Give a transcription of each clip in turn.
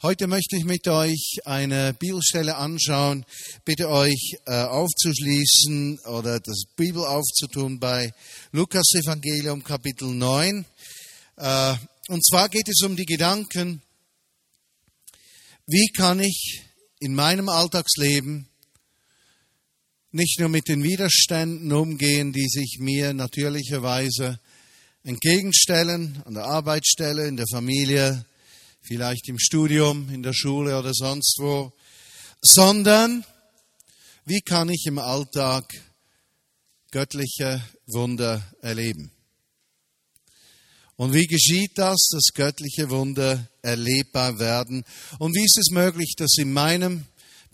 Heute möchte ich mit euch eine Bibelstelle anschauen. Bitte euch äh, aufzuschließen oder das Bibel aufzutun bei Lukas Evangelium Kapitel 9. Äh, und zwar geht es um die Gedanken, wie kann ich in meinem Alltagsleben nicht nur mit den Widerständen umgehen, die sich mir natürlicherweise entgegenstellen, an der Arbeitsstelle, in der Familie, vielleicht im Studium, in der Schule oder sonst wo, sondern wie kann ich im Alltag göttliche Wunder erleben? Und wie geschieht das, dass göttliche Wunder erlebbar werden? Und wie ist es möglich, dass in meinem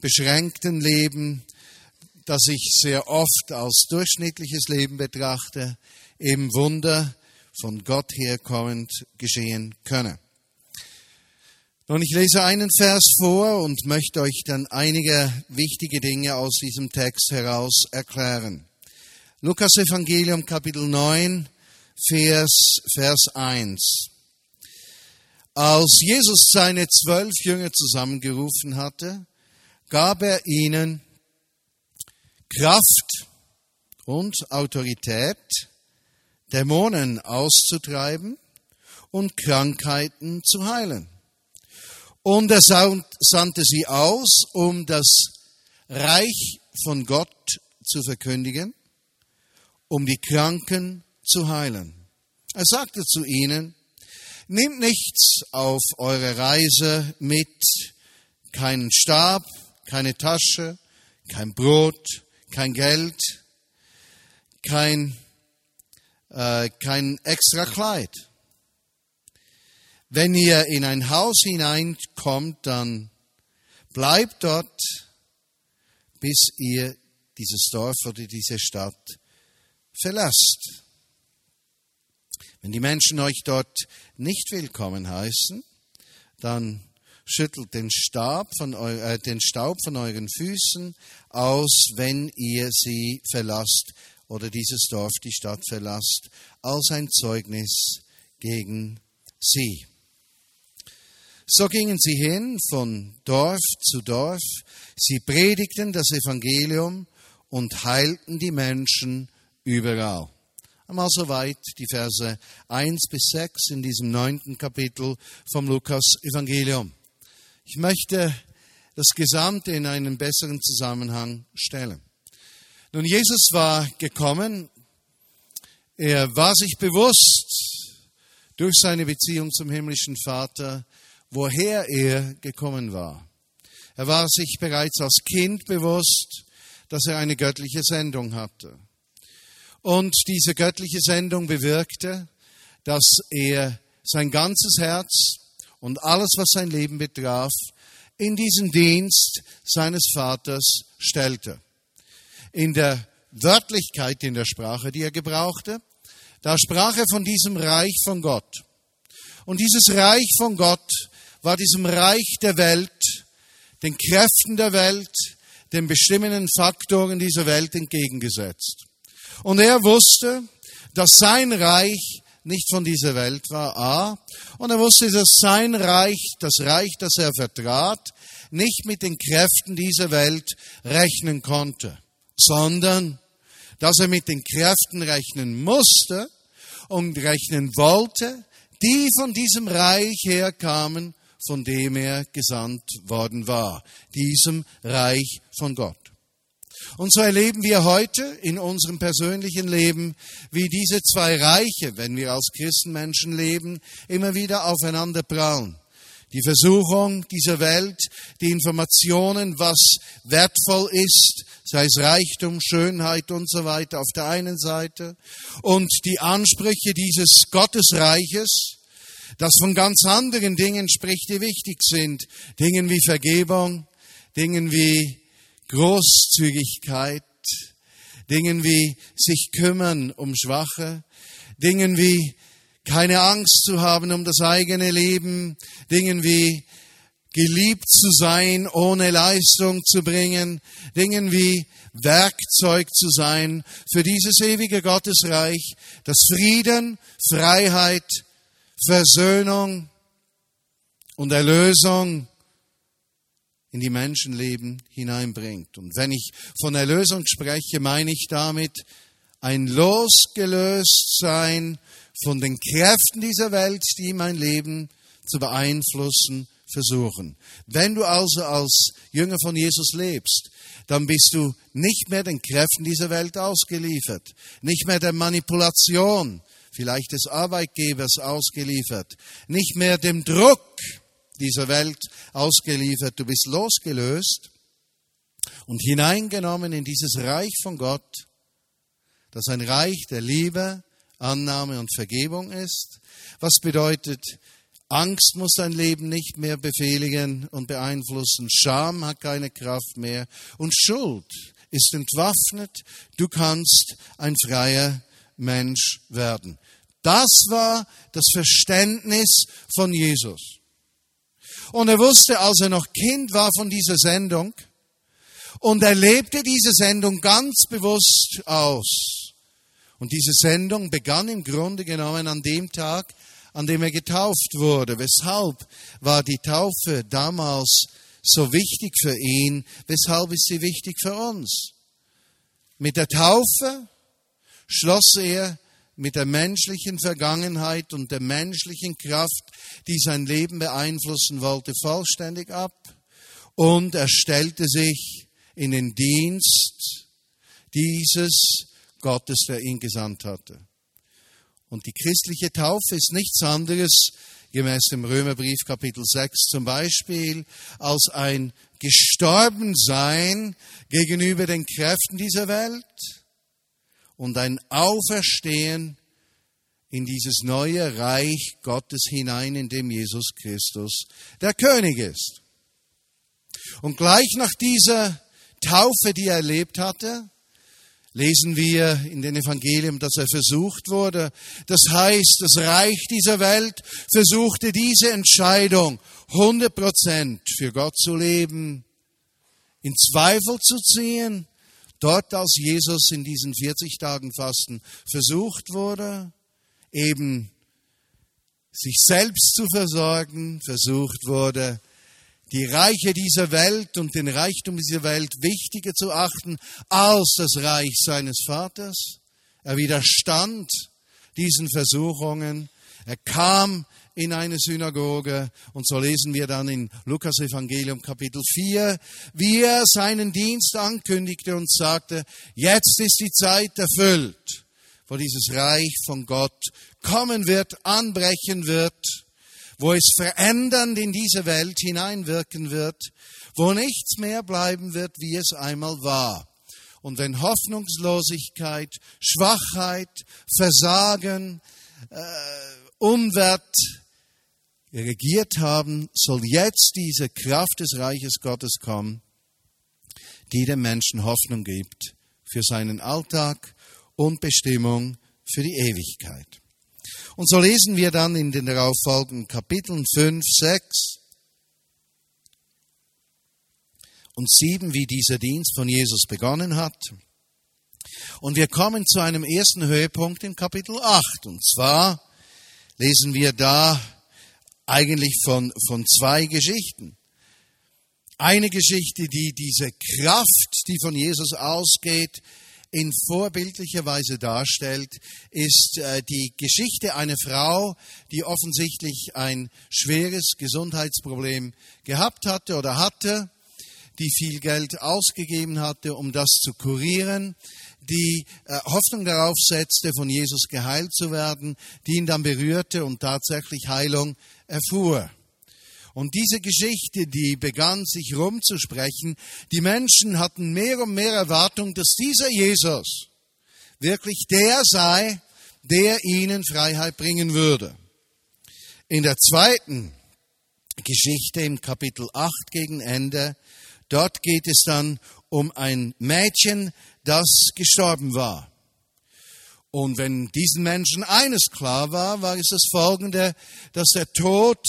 beschränkten Leben, das ich sehr oft als durchschnittliches Leben betrachte, eben Wunder von Gott herkommend geschehen können? Nun, ich lese einen Vers vor und möchte euch dann einige wichtige Dinge aus diesem Text heraus erklären. Lukas Evangelium Kapitel 9, Vers, Vers 1. Als Jesus seine zwölf Jünger zusammengerufen hatte, gab er ihnen Kraft und Autorität, Dämonen auszutreiben und Krankheiten zu heilen. Und er sandte sie aus, um das Reich von Gott zu verkündigen, um die Kranken zu heilen. Er sagte zu ihnen, nehmt nichts auf eure Reise mit, keinen Stab, keine Tasche, kein Brot, kein Geld, kein, äh, kein extra Kleid. Wenn ihr in ein Haus hineinkommt, dann bleibt dort, bis ihr dieses Dorf oder diese Stadt verlasst. Wenn die Menschen euch dort nicht willkommen heißen, dann schüttelt den, Stab von eu, äh, den Staub von euren Füßen aus, wenn ihr sie verlasst oder dieses Dorf, die Stadt verlasst, als ein Zeugnis gegen sie. So gingen sie hin von Dorf zu Dorf, sie predigten das Evangelium und heilten die Menschen überall. Einmal soweit die Verse 1 bis 6 in diesem neunten Kapitel vom Lukas Evangelium. Ich möchte das Gesamte in einen besseren Zusammenhang stellen. Nun, Jesus war gekommen, er war sich bewusst durch seine Beziehung zum himmlischen Vater, woher er gekommen war. Er war sich bereits als Kind bewusst, dass er eine göttliche Sendung hatte. Und diese göttliche Sendung bewirkte, dass er sein ganzes Herz und alles, was sein Leben betraf, in diesen Dienst seines Vaters stellte. In der Wörtlichkeit in der Sprache, die er gebrauchte, da sprach er von diesem Reich von Gott. Und dieses Reich von Gott war diesem Reich der Welt, den Kräften der Welt, den bestimmenden Faktoren dieser Welt entgegengesetzt. Und er wusste, dass sein Reich nicht von dieser Welt war, A. Und er wusste, dass sein Reich, das Reich, das er vertrat, nicht mit den Kräften dieser Welt rechnen konnte, sondern dass er mit den Kräften rechnen musste und rechnen wollte, die von diesem Reich herkamen von dem er gesandt worden war, diesem Reich von Gott. Und so erleben wir heute in unserem persönlichen Leben, wie diese zwei Reiche, wenn wir als Christenmenschen leben, immer wieder aufeinander prallen. Die Versuchung dieser Welt, die Informationen, was wertvoll ist, sei es Reichtum, Schönheit und so weiter auf der einen Seite, und die Ansprüche dieses Gottesreiches, das von ganz anderen Dingen spricht, die wichtig sind. Dingen wie Vergebung, Dingen wie Großzügigkeit, Dingen wie sich kümmern um Schwache, Dingen wie keine Angst zu haben um das eigene Leben, Dingen wie geliebt zu sein, ohne Leistung zu bringen, Dingen wie Werkzeug zu sein für dieses ewige Gottesreich, das Frieden, Freiheit, Versöhnung und Erlösung in die Menschenleben hineinbringt. Und wenn ich von Erlösung spreche, meine ich damit ein Losgelöstsein von den Kräften dieser Welt, die mein Leben zu beeinflussen versuchen. Wenn du also als Jünger von Jesus lebst, dann bist du nicht mehr den Kräften dieser Welt ausgeliefert, nicht mehr der Manipulation, vielleicht des Arbeitgebers ausgeliefert, nicht mehr dem Druck dieser Welt ausgeliefert, du bist losgelöst und hineingenommen in dieses Reich von Gott, das ein Reich der Liebe, Annahme und Vergebung ist. Was bedeutet, Angst muss dein Leben nicht mehr befehligen und beeinflussen, Scham hat keine Kraft mehr. Und Schuld ist entwaffnet, du kannst ein freier Mensch werden. Das war das Verständnis von Jesus. Und er wusste, als er noch Kind war von dieser Sendung, und er lebte diese Sendung ganz bewusst aus. Und diese Sendung begann im Grunde genommen an dem Tag, an dem er getauft wurde. Weshalb war die Taufe damals so wichtig für ihn? Weshalb ist sie wichtig für uns? Mit der Taufe schloss er mit der menschlichen Vergangenheit und der menschlichen Kraft, die sein Leben beeinflussen wollte, vollständig ab und er stellte sich in den Dienst dieses Gottes, der ihn gesandt hatte. Und die christliche Taufe ist nichts anderes, gemäß dem Römerbrief Kapitel 6 zum Beispiel, als ein Gestorbensein gegenüber den Kräften dieser Welt und ein Auferstehen in dieses neue Reich Gottes hinein, in dem Jesus Christus der König ist. Und gleich nach dieser Taufe, die er erlebt hatte, lesen wir in den Evangelium, dass er versucht wurde. Das heißt, das Reich dieser Welt versuchte diese Entscheidung, 100 Prozent für Gott zu leben, in Zweifel zu ziehen Dort, als Jesus in diesen 40 Tagen Fasten versucht wurde, eben sich selbst zu versorgen, versucht wurde, die Reiche dieser Welt und den Reichtum dieser Welt wichtiger zu achten als das Reich seines Vaters. Er widerstand diesen Versuchungen. Er kam in eine Synagoge. Und so lesen wir dann in Lukas Evangelium Kapitel 4, wie er seinen Dienst ankündigte und sagte, jetzt ist die Zeit erfüllt, wo dieses Reich von Gott kommen wird, anbrechen wird, wo es verändernd in diese Welt hineinwirken wird, wo nichts mehr bleiben wird, wie es einmal war. Und wenn Hoffnungslosigkeit, Schwachheit, Versagen, äh, Unwert, regiert haben, soll jetzt diese Kraft des Reiches Gottes kommen, die dem Menschen Hoffnung gibt für seinen Alltag und Bestimmung für die Ewigkeit. Und so lesen wir dann in den darauffolgenden Kapiteln 5, 6 und 7, wie dieser Dienst von Jesus begonnen hat. Und wir kommen zu einem ersten Höhepunkt in Kapitel 8. Und zwar lesen wir da eigentlich von, von zwei Geschichten. Eine Geschichte, die diese Kraft, die von Jesus ausgeht, in vorbildlicher Weise darstellt, ist äh, die Geschichte einer Frau, die offensichtlich ein schweres Gesundheitsproblem gehabt hatte oder hatte, die viel Geld ausgegeben hatte, um das zu kurieren, die äh, Hoffnung darauf setzte, von Jesus geheilt zu werden, die ihn dann berührte und tatsächlich Heilung erfuhr. Und diese Geschichte, die begann sich rumzusprechen, die Menschen hatten mehr und mehr Erwartung, dass dieser Jesus wirklich der sei, der ihnen Freiheit bringen würde. In der zweiten Geschichte im Kapitel 8 gegen Ende, dort geht es dann um ein Mädchen, das gestorben war. Und wenn diesen Menschen eines klar war, war es das Folgende, dass der Tod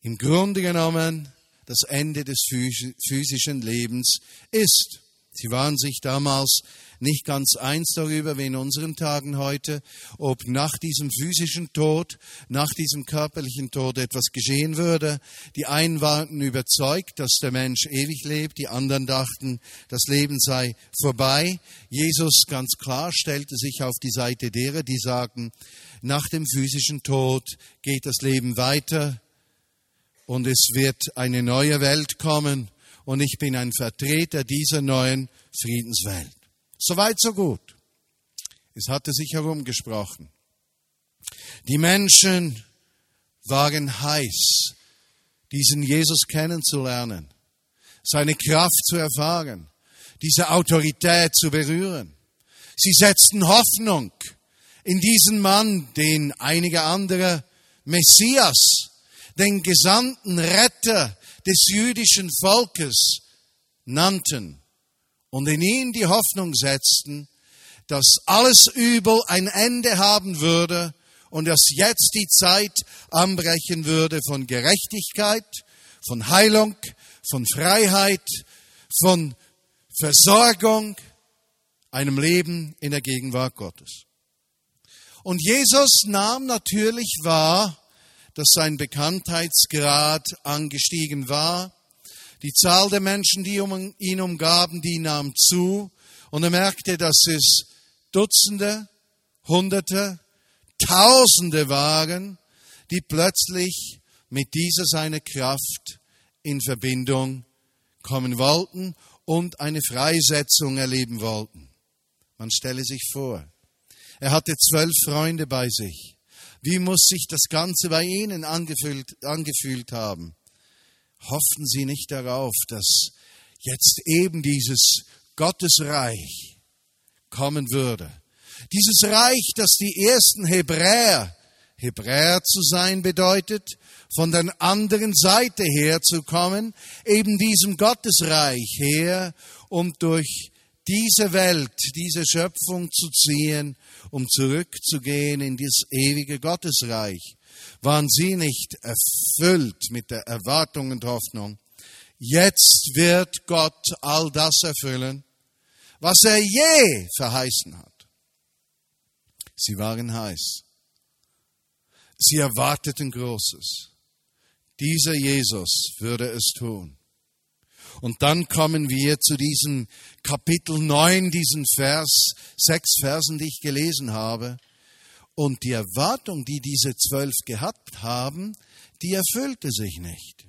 im Grunde genommen das Ende des physischen Lebens ist. Sie waren sich damals nicht ganz eins darüber, wie in unseren Tagen heute, ob nach diesem physischen Tod, nach diesem körperlichen Tod etwas geschehen würde. Die einen waren überzeugt, dass der Mensch ewig lebt, die anderen dachten, das Leben sei vorbei. Jesus ganz klar stellte sich auf die Seite derer, die sagten, nach dem physischen Tod geht das Leben weiter und es wird eine neue Welt kommen und ich bin ein Vertreter dieser neuen Friedenswelt. Soweit, so gut. Es hatte sich herumgesprochen. Die Menschen waren heiß, diesen Jesus kennenzulernen, seine Kraft zu erfahren, diese Autorität zu berühren. Sie setzten Hoffnung in diesen Mann, den einige andere Messias, den gesandten Retter des jüdischen Volkes nannten und in ihn die Hoffnung setzten, dass alles Übel ein Ende haben würde und dass jetzt die Zeit anbrechen würde von Gerechtigkeit, von Heilung, von Freiheit, von Versorgung, einem Leben in der Gegenwart Gottes. Und Jesus nahm natürlich wahr, dass sein Bekanntheitsgrad angestiegen war. Die Zahl der Menschen, die um ihn umgaben, die nahm zu. Und er merkte, dass es Dutzende, Hunderte, Tausende waren, die plötzlich mit dieser seiner Kraft in Verbindung kommen wollten und eine Freisetzung erleben wollten. Man stelle sich vor, er hatte zwölf Freunde bei sich. Wie muss sich das Ganze bei Ihnen angefühlt, angefühlt haben? Hoffen Sie nicht darauf, dass jetzt eben dieses Gottesreich kommen würde. Dieses Reich, das die ersten Hebräer, Hebräer zu sein bedeutet, von der anderen Seite her zu kommen, eben diesem Gottesreich her, um durch diese Welt, diese Schöpfung zu ziehen, um zurückzugehen in das ewige Gottesreich. Waren sie nicht erfüllt mit der Erwartung und Hoffnung? Jetzt wird Gott all das erfüllen, was er je verheißen hat. Sie waren heiß. Sie erwarteten Großes. Dieser Jesus würde es tun. Und dann kommen wir zu diesem Kapitel 9, diesen Vers, sechs Versen, die ich gelesen habe. Und die Erwartung, die diese zwölf gehabt haben, die erfüllte sich nicht.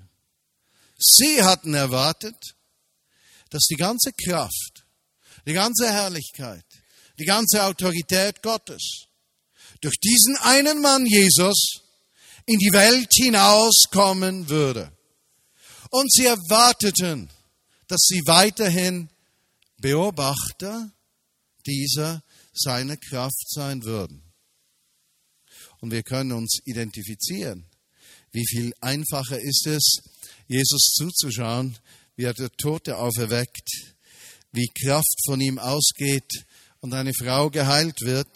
Sie hatten erwartet, dass die ganze Kraft, die ganze Herrlichkeit, die ganze Autorität Gottes durch diesen einen Mann Jesus in die Welt hinauskommen würde. Und sie erwarteten, dass sie weiterhin Beobachter dieser seiner Kraft sein würden. Und wir können uns identifizieren. Wie viel einfacher ist es, Jesus zuzuschauen, wie er der Tote auferweckt, wie Kraft von ihm ausgeht und eine Frau geheilt wird.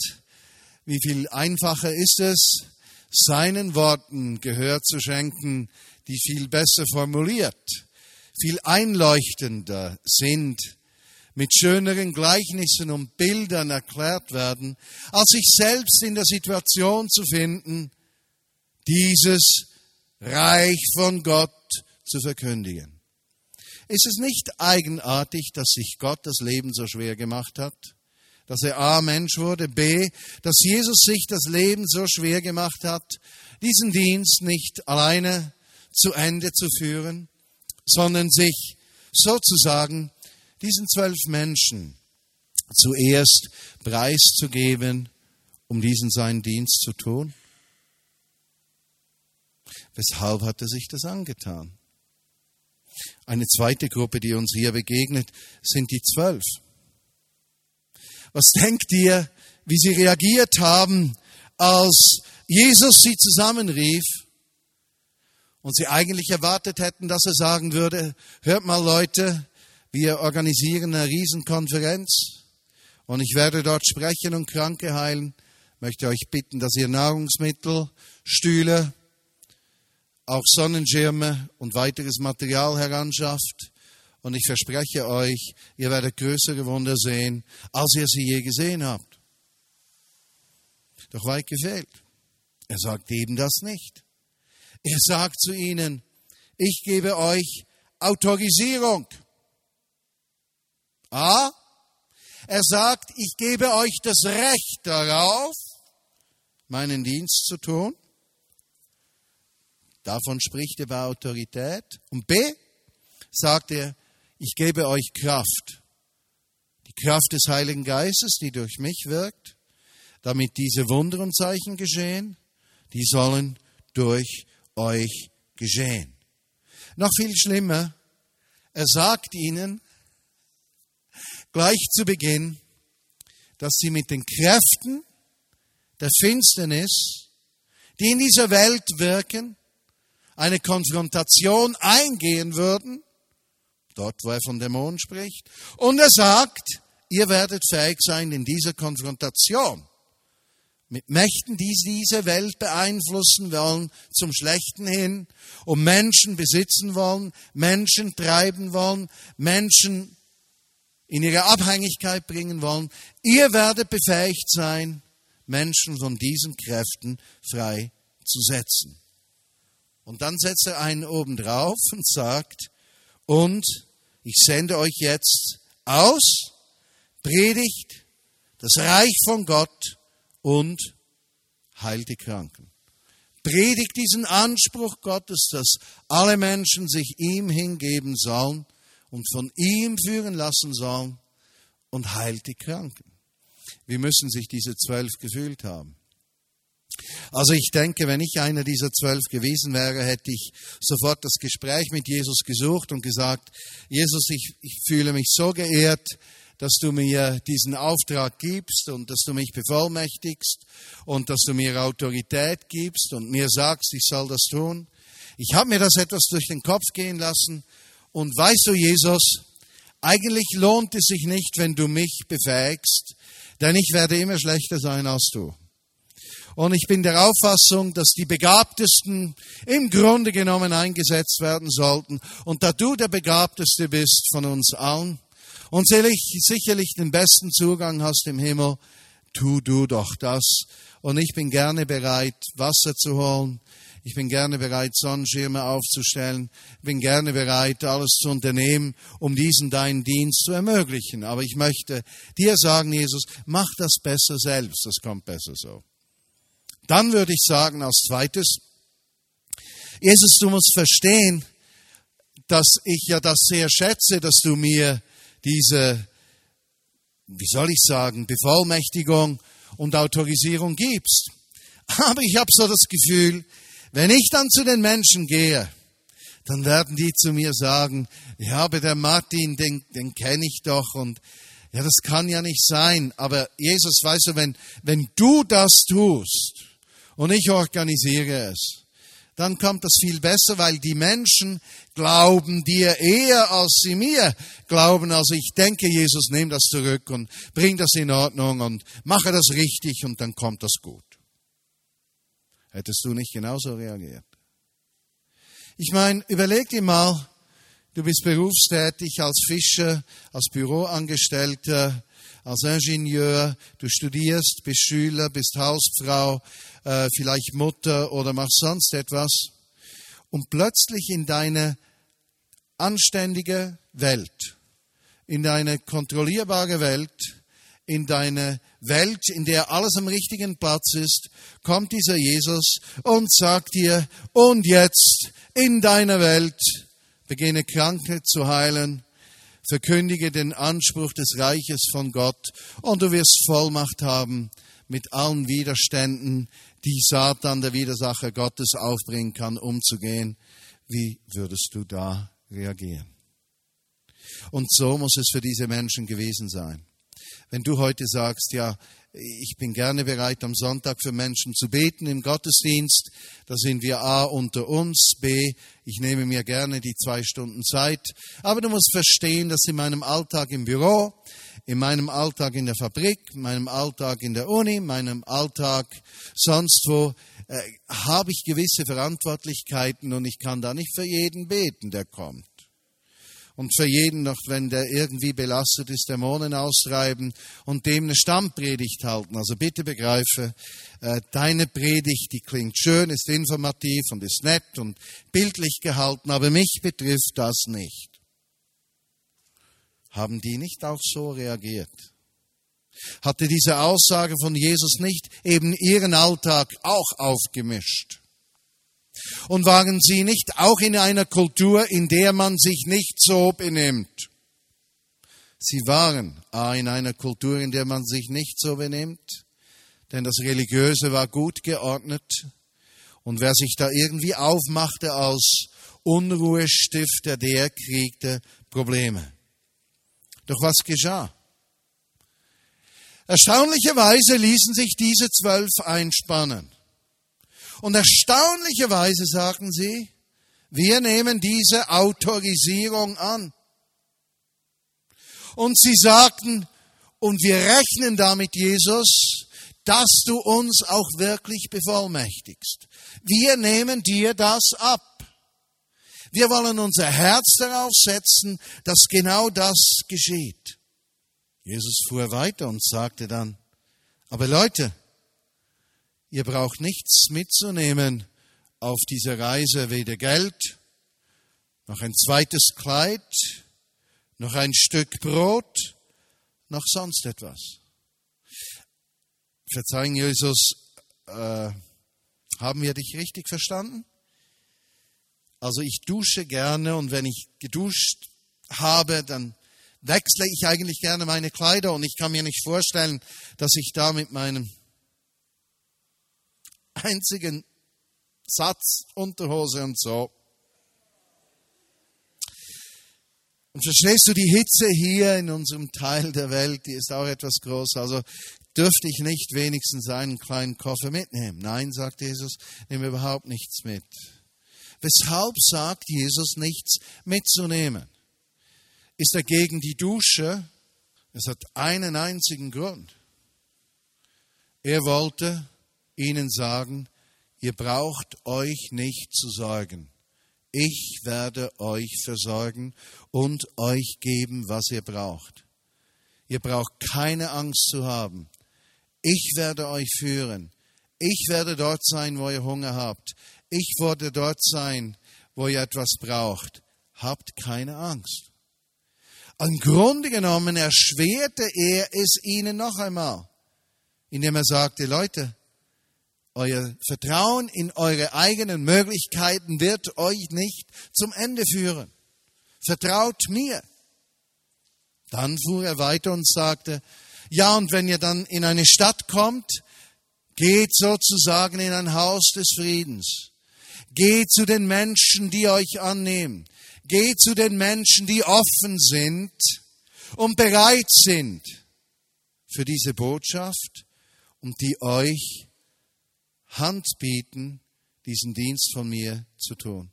Wie viel einfacher ist es, seinen Worten Gehör zu schenken, die viel besser formuliert viel einleuchtender sind, mit schöneren Gleichnissen und Bildern erklärt werden, als sich selbst in der Situation zu finden, dieses Reich von Gott zu verkündigen. Ist es nicht eigenartig, dass sich Gott das Leben so schwer gemacht hat? Dass er A Mensch wurde, B, dass Jesus sich das Leben so schwer gemacht hat, diesen Dienst nicht alleine zu Ende zu führen? sondern sich sozusagen diesen zwölf Menschen zuerst preiszugeben, um diesen seinen Dienst zu tun? Weshalb hat er sich das angetan? Eine zweite Gruppe, die uns hier begegnet, sind die zwölf. Was denkt ihr, wie sie reagiert haben, als Jesus sie zusammenrief und sie eigentlich erwartet hätten, dass er sagen würde, hört mal Leute, wir organisieren eine Riesenkonferenz und ich werde dort sprechen und Kranke heilen. Ich möchte euch bitten, dass ihr Nahrungsmittel, Stühle, auch Sonnenschirme und weiteres Material heranschafft Und ich verspreche euch, ihr werdet größere Wunder sehen, als ihr sie je gesehen habt. Doch weit gefehlt. Er sagt eben das nicht. Er sagt zu ihnen, ich gebe euch Autorisierung. A. Er sagt, ich gebe euch das Recht darauf, meinen Dienst zu tun. Davon spricht er bei Autorität. Und B. sagt er, ich gebe euch Kraft. Die Kraft des Heiligen Geistes, die durch mich wirkt, damit diese Wunder und Zeichen geschehen, die sollen durch euch geschehen. Noch viel schlimmer, er sagt ihnen gleich zu Beginn, dass sie mit den Kräften der Finsternis, die in dieser Welt wirken, eine Konfrontation eingehen würden, dort wo er von Dämonen spricht. Und er sagt, ihr werdet fähig sein in dieser Konfrontation mit Mächten, die diese Welt beeinflussen wollen, zum Schlechten hin, um Menschen besitzen wollen, Menschen treiben wollen, Menschen in ihre Abhängigkeit bringen wollen. Ihr werdet befähigt sein, Menschen von diesen Kräften frei zu setzen. Und dann setzt er einen oben drauf und sagt, und ich sende euch jetzt aus, predigt das Reich von Gott und heilt die Kranken. Predigt diesen Anspruch Gottes, dass alle Menschen sich ihm hingeben sollen und von ihm führen lassen sollen und heilt die Kranken. Wie müssen sich diese zwölf gefühlt haben? Also ich denke, wenn ich einer dieser zwölf gewesen wäre, hätte ich sofort das Gespräch mit Jesus gesucht und gesagt, Jesus, ich, ich fühle mich so geehrt, dass du mir diesen Auftrag gibst und dass du mich bevollmächtigst und dass du mir Autorität gibst und mir sagst, ich soll das tun. Ich habe mir das etwas durch den Kopf gehen lassen und weißt du, Jesus, eigentlich lohnt es sich nicht, wenn du mich befähigst, denn ich werde immer schlechter sein als du. Und ich bin der Auffassung, dass die Begabtesten im Grunde genommen eingesetzt werden sollten. Und da du der Begabteste bist von uns allen und sicherlich den besten Zugang hast im Himmel, tu du doch das. Und ich bin gerne bereit, Wasser zu holen. Ich bin gerne bereit, Sonnenschirme aufzustellen. Bin gerne bereit, alles zu unternehmen, um diesen deinen Dienst zu ermöglichen. Aber ich möchte dir sagen, Jesus, mach das besser selbst. Das kommt besser so. Dann würde ich sagen als zweites, Jesus, du musst verstehen, dass ich ja das sehr schätze, dass du mir diese, wie soll ich sagen, Bevollmächtigung und Autorisierung gibst. Aber ich habe so das Gefühl, wenn ich dann zu den Menschen gehe, dann werden die zu mir sagen, ja, aber der Martin, den, den kenne ich doch und ja, das kann ja nicht sein. Aber Jesus, weißt du, wenn, wenn du das tust, und ich organisiere es, dann kommt das viel besser, weil die Menschen glauben dir eher, als sie mir glauben. Also ich denke, Jesus, nimm das zurück und bring das in Ordnung und mache das richtig und dann kommt das gut. Hättest du nicht genauso reagiert? Ich meine, überleg dir mal, du bist berufstätig als Fischer, als Büroangestellter, als Ingenieur, du studierst, bist Schüler, bist Hausfrau, äh, vielleicht Mutter oder machst sonst etwas. Und plötzlich in deine anständige Welt, in deine kontrollierbare Welt, in deine Welt, in der alles am richtigen Platz ist, kommt dieser Jesus und sagt dir, und jetzt in deiner Welt beginne Kranke zu heilen, verkündige den Anspruch des Reiches von Gott und du wirst Vollmacht haben, mit allen Widerständen, die Satan, der Widersacher Gottes, aufbringen kann, umzugehen. Wie würdest du da reagieren? Und so muss es für diese Menschen gewesen sein. Wenn du heute sagst, ja, ich bin gerne bereit, am Sonntag für Menschen zu beten im Gottesdienst. Da sind wir A unter uns, B, ich nehme mir gerne die zwei Stunden Zeit. Aber du musst verstehen, dass in meinem Alltag im Büro, in meinem Alltag in der Fabrik, in meinem Alltag in der Uni, in meinem Alltag sonst wo, äh, habe ich gewisse Verantwortlichkeiten und ich kann da nicht für jeden beten, der kommt. Und für jeden noch, wenn der irgendwie belastet ist, Dämonen austreiben und dem eine Stammpredigt halten. Also bitte begreife, äh, deine Predigt, die klingt schön, ist informativ und ist nett und bildlich gehalten, aber mich betrifft das nicht. Haben die nicht auch so reagiert? Hatte diese Aussage von Jesus nicht eben ihren Alltag auch aufgemischt? Und waren sie nicht auch in einer Kultur, in der man sich nicht so benimmt? Sie waren in einer Kultur, in der man sich nicht so benimmt, denn das Religiöse war gut geordnet. Und wer sich da irgendwie aufmachte als Unruhestifter, der kriegte Probleme. Doch was geschah? Erstaunlicherweise ließen sich diese zwölf einspannen. Und erstaunlicherweise sagten sie, wir nehmen diese Autorisierung an. Und sie sagten, und wir rechnen damit, Jesus, dass du uns auch wirklich bevollmächtigst. Wir nehmen dir das ab. Wir wollen unser Herz darauf setzen, dass genau das geschieht. Jesus fuhr weiter und sagte dann, aber Leute, Ihr braucht nichts mitzunehmen auf diese Reise, weder Geld, noch ein zweites Kleid, noch ein Stück Brot, noch sonst etwas. Verzeihen, Jesus, äh, haben wir dich richtig verstanden? Also ich dusche gerne und wenn ich geduscht habe, dann wechsle ich eigentlich gerne meine Kleider und ich kann mir nicht vorstellen, dass ich da mit meinem einzigen Satz, Unterhose und so. Und verstehst du die Hitze hier in unserem Teil der Welt, die ist auch etwas groß. Also dürfte ich nicht wenigstens einen kleinen Koffer mitnehmen. Nein, sagt Jesus, nehme überhaupt nichts mit. Weshalb sagt Jesus nichts mitzunehmen? Ist er gegen die Dusche? Es hat einen einzigen Grund. Er wollte ihnen sagen, ihr braucht euch nicht zu sorgen. Ich werde euch versorgen und euch geben, was ihr braucht. Ihr braucht keine Angst zu haben. Ich werde euch führen. Ich werde dort sein, wo ihr Hunger habt. Ich werde dort sein, wo ihr etwas braucht. Habt keine Angst. Im Grunde genommen erschwerte er es ihnen noch einmal, indem er sagte, Leute, euer Vertrauen in eure eigenen Möglichkeiten wird euch nicht zum Ende führen. Vertraut mir. Dann fuhr er weiter und sagte, ja, und wenn ihr dann in eine Stadt kommt, geht sozusagen in ein Haus des Friedens. Geht zu den Menschen, die euch annehmen. Geht zu den Menschen, die offen sind und bereit sind für diese Botschaft und die euch Hand bieten, diesen Dienst von mir zu tun.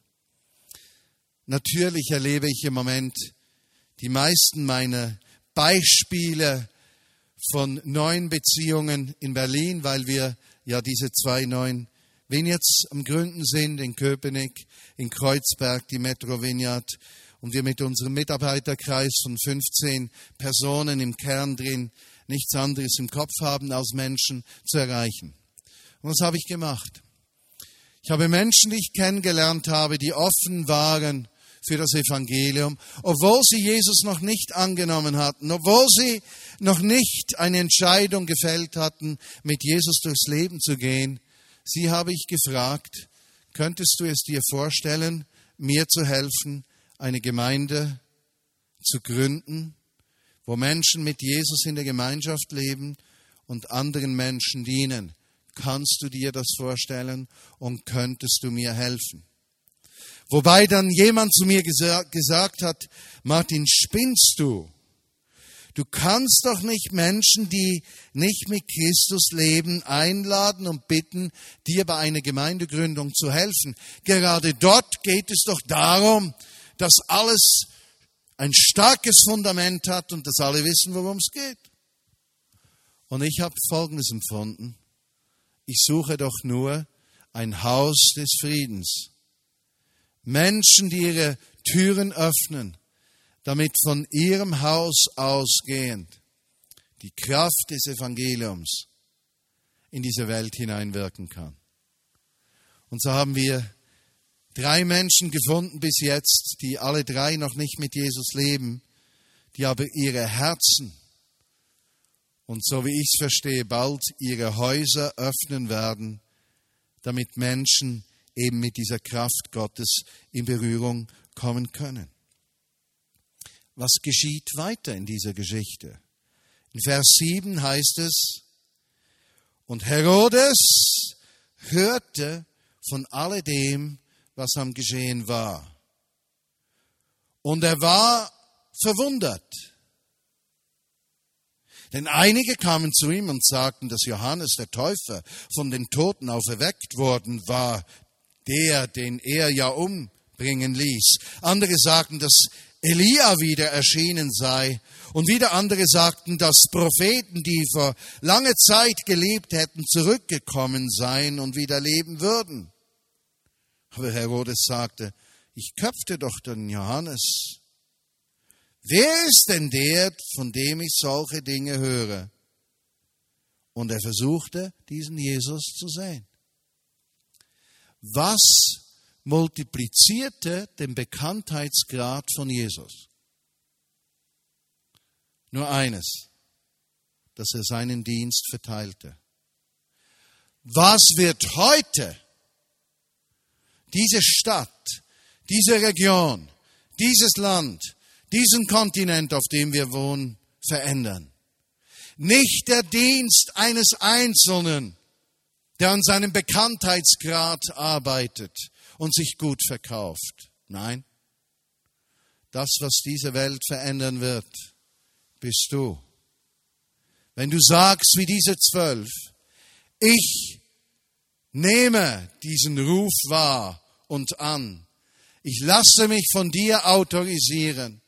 Natürlich erlebe ich im Moment die meisten meiner Beispiele von neuen Beziehungen in Berlin, weil wir ja diese zwei neuen Vineyards am Gründen sind, in Köpenick, in Kreuzberg, die Metro Vineyard, und wir mit unserem Mitarbeiterkreis von 15 Personen im Kern drin nichts anderes im Kopf haben, als Menschen zu erreichen. Und was habe ich gemacht? Ich habe Menschen, die ich kennengelernt habe, die offen waren für das Evangelium, obwohl sie Jesus noch nicht angenommen hatten, obwohl sie noch nicht eine Entscheidung gefällt hatten, mit Jesus durchs Leben zu gehen. Sie habe ich gefragt, könntest du es dir vorstellen, mir zu helfen, eine Gemeinde zu gründen, wo Menschen mit Jesus in der Gemeinschaft leben und anderen Menschen dienen? Kannst du dir das vorstellen und könntest du mir helfen? Wobei dann jemand zu mir gesagt hat, Martin, spinnst du? Du kannst doch nicht Menschen, die nicht mit Christus leben, einladen und bitten, dir bei einer Gemeindegründung zu helfen. Gerade dort geht es doch darum, dass alles ein starkes Fundament hat und dass alle wissen, worum es geht. Und ich habe Folgendes empfunden ich suche doch nur ein Haus des Friedens. Menschen, die ihre Türen öffnen. damit von ihrem Haus ausgehend die Kraft des Evangeliums in diese Welt hineinwirken kann. Und so haben wir drei Menschen gefunden bis jetzt, die alle drei noch nicht mit Jesus leben, die aber ihre Herzen und so wie ich es verstehe, bald ihre Häuser öffnen werden, damit Menschen eben mit dieser Kraft Gottes in Berührung kommen können. Was geschieht weiter in dieser Geschichte? In Vers 7 heißt es, und Herodes hörte von alledem, was am Geschehen war. Und er war verwundert. Denn einige kamen zu ihm und sagten, dass Johannes der Täufer von den Toten auferweckt worden war, der, den er ja umbringen ließ. Andere sagten, dass Elia wieder erschienen sei. Und wieder andere sagten, dass Propheten, die vor lange Zeit gelebt hätten, zurückgekommen seien und wieder leben würden. Aber Herodes sagte, ich köpfte doch den Johannes. Wer ist denn der, von dem ich solche Dinge höre? Und er versuchte, diesen Jesus zu sehen. Was multiplizierte den Bekanntheitsgrad von Jesus. Nur eines, dass er seinen Dienst verteilte. Was wird heute diese Stadt, diese Region, dieses Land, diesen Kontinent, auf dem wir wohnen, verändern? Nicht der Dienst eines Einzelnen, der an seinem Bekanntheitsgrad arbeitet, und sich gut verkauft. Nein, das, was diese Welt verändern wird, bist du. Wenn du sagst wie diese zwölf, ich nehme diesen Ruf wahr und an, ich lasse mich von dir autorisieren,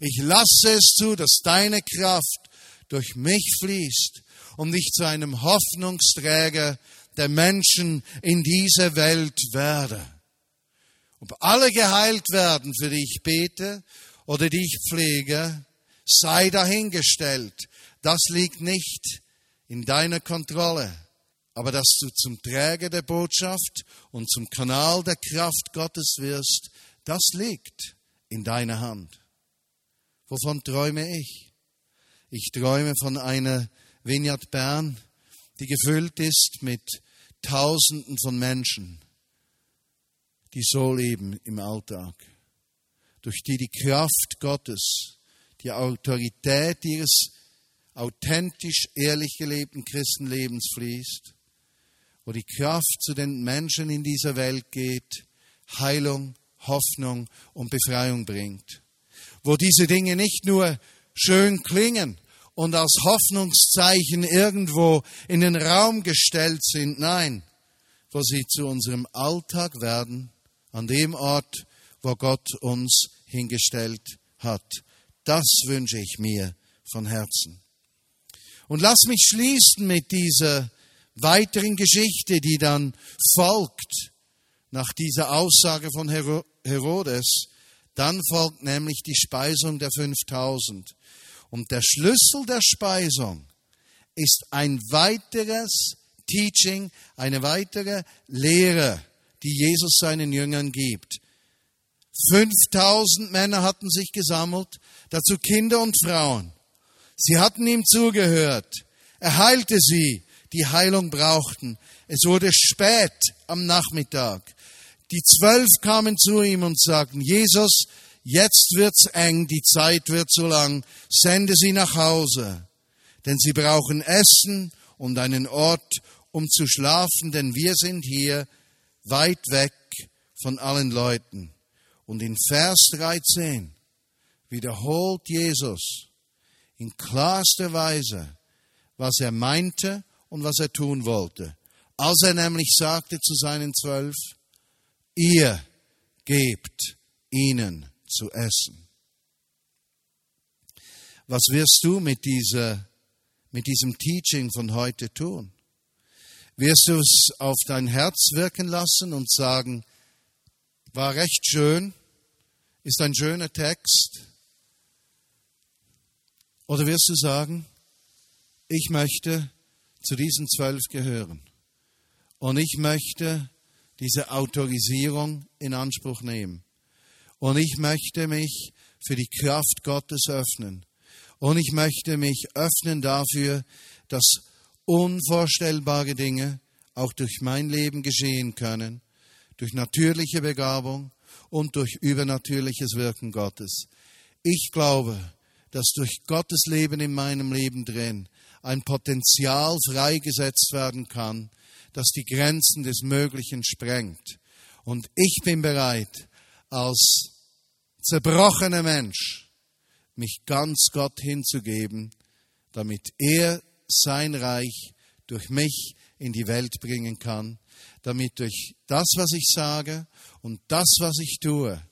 ich lasse es zu, dass deine Kraft durch mich fließt, um dich zu einem Hoffnungsträger der Menschen in dieser Welt werde. Ob alle geheilt werden, für die ich bete oder die ich pflege, sei dahingestellt. Das liegt nicht in deiner Kontrolle. Aber dass du zum Träger der Botschaft und zum Kanal der Kraft Gottes wirst, das liegt in deiner Hand. Wovon träume ich? Ich träume von einer Vineyard Bern, die gefüllt ist mit Tausenden von Menschen, die so leben im Alltag, durch die die Kraft Gottes, die Autorität ihres authentisch ehrlich gelebten Christenlebens fließt, wo die Kraft zu den Menschen in dieser Welt geht, Heilung, Hoffnung und Befreiung bringt, wo diese Dinge nicht nur schön klingen und als Hoffnungszeichen irgendwo in den Raum gestellt sind, nein, wo sie zu unserem Alltag werden an dem Ort, wo Gott uns hingestellt hat. Das wünsche ich mir von Herzen. Und lass mich schließen mit dieser weiteren Geschichte, die dann folgt nach dieser Aussage von Herodes. Dann folgt nämlich die Speisung der 5000. Und der Schlüssel der Speisung ist ein weiteres Teaching, eine weitere Lehre die Jesus seinen Jüngern gibt. 5000 Männer hatten sich gesammelt, dazu Kinder und Frauen. Sie hatten ihm zugehört. Er heilte sie, die Heilung brauchten. Es wurde spät am Nachmittag. Die zwölf kamen zu ihm und sagten, Jesus, jetzt wird's eng, die Zeit wird zu lang, sende sie nach Hause. Denn sie brauchen Essen und einen Ort, um zu schlafen, denn wir sind hier weit weg von allen Leuten. Und in Vers 13 wiederholt Jesus in klarster Weise, was er meinte und was er tun wollte. Als er nämlich sagte zu seinen Zwölf, ihr gebt ihnen zu essen. Was wirst du mit, dieser, mit diesem Teaching von heute tun? wirst du es auf dein Herz wirken lassen und sagen, war recht schön, ist ein schöner Text, Oder wirst du sagen, ich möchte zu diesen zwölf gehören und ich möchte diese Autorisierung in Anspruch nehmen und ich möchte mich für die Kraft Gottes öffnen und ich möchte mich öffnen dafür, dass unvorstellbare Dinge auch durch mein Leben geschehen können, durch natürliche Begabung und durch übernatürliches Wirken Gottes. Ich glaube, dass durch Gottes Leben in meinem Leben drin ein Potenzial freigesetzt werden kann, das die Grenzen des Möglichen sprengt. Und ich bin bereit, als zerbrochener Mensch, mich ganz Gott hinzugeben, damit er sein Reich durch mich in die Welt bringen kann, damit durch das, was ich sage und das, was ich tue,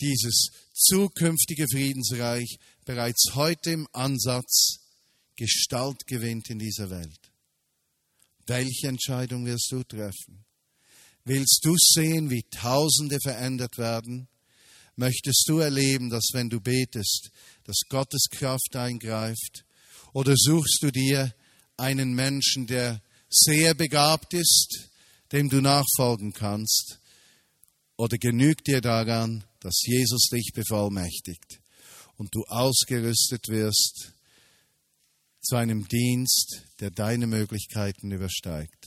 dieses zukünftige Friedensreich bereits heute im Ansatz Gestalt gewinnt in dieser Welt. Welche Entscheidung wirst du treffen? Willst du sehen, wie Tausende verändert werden? Möchtest du erleben, dass wenn du betest, dass Gottes Kraft eingreift? Oder suchst du dir einen Menschen, der sehr begabt ist, dem du nachfolgen kannst? Oder genügt dir daran, dass Jesus dich bevollmächtigt und du ausgerüstet wirst zu einem Dienst, der deine Möglichkeiten übersteigt?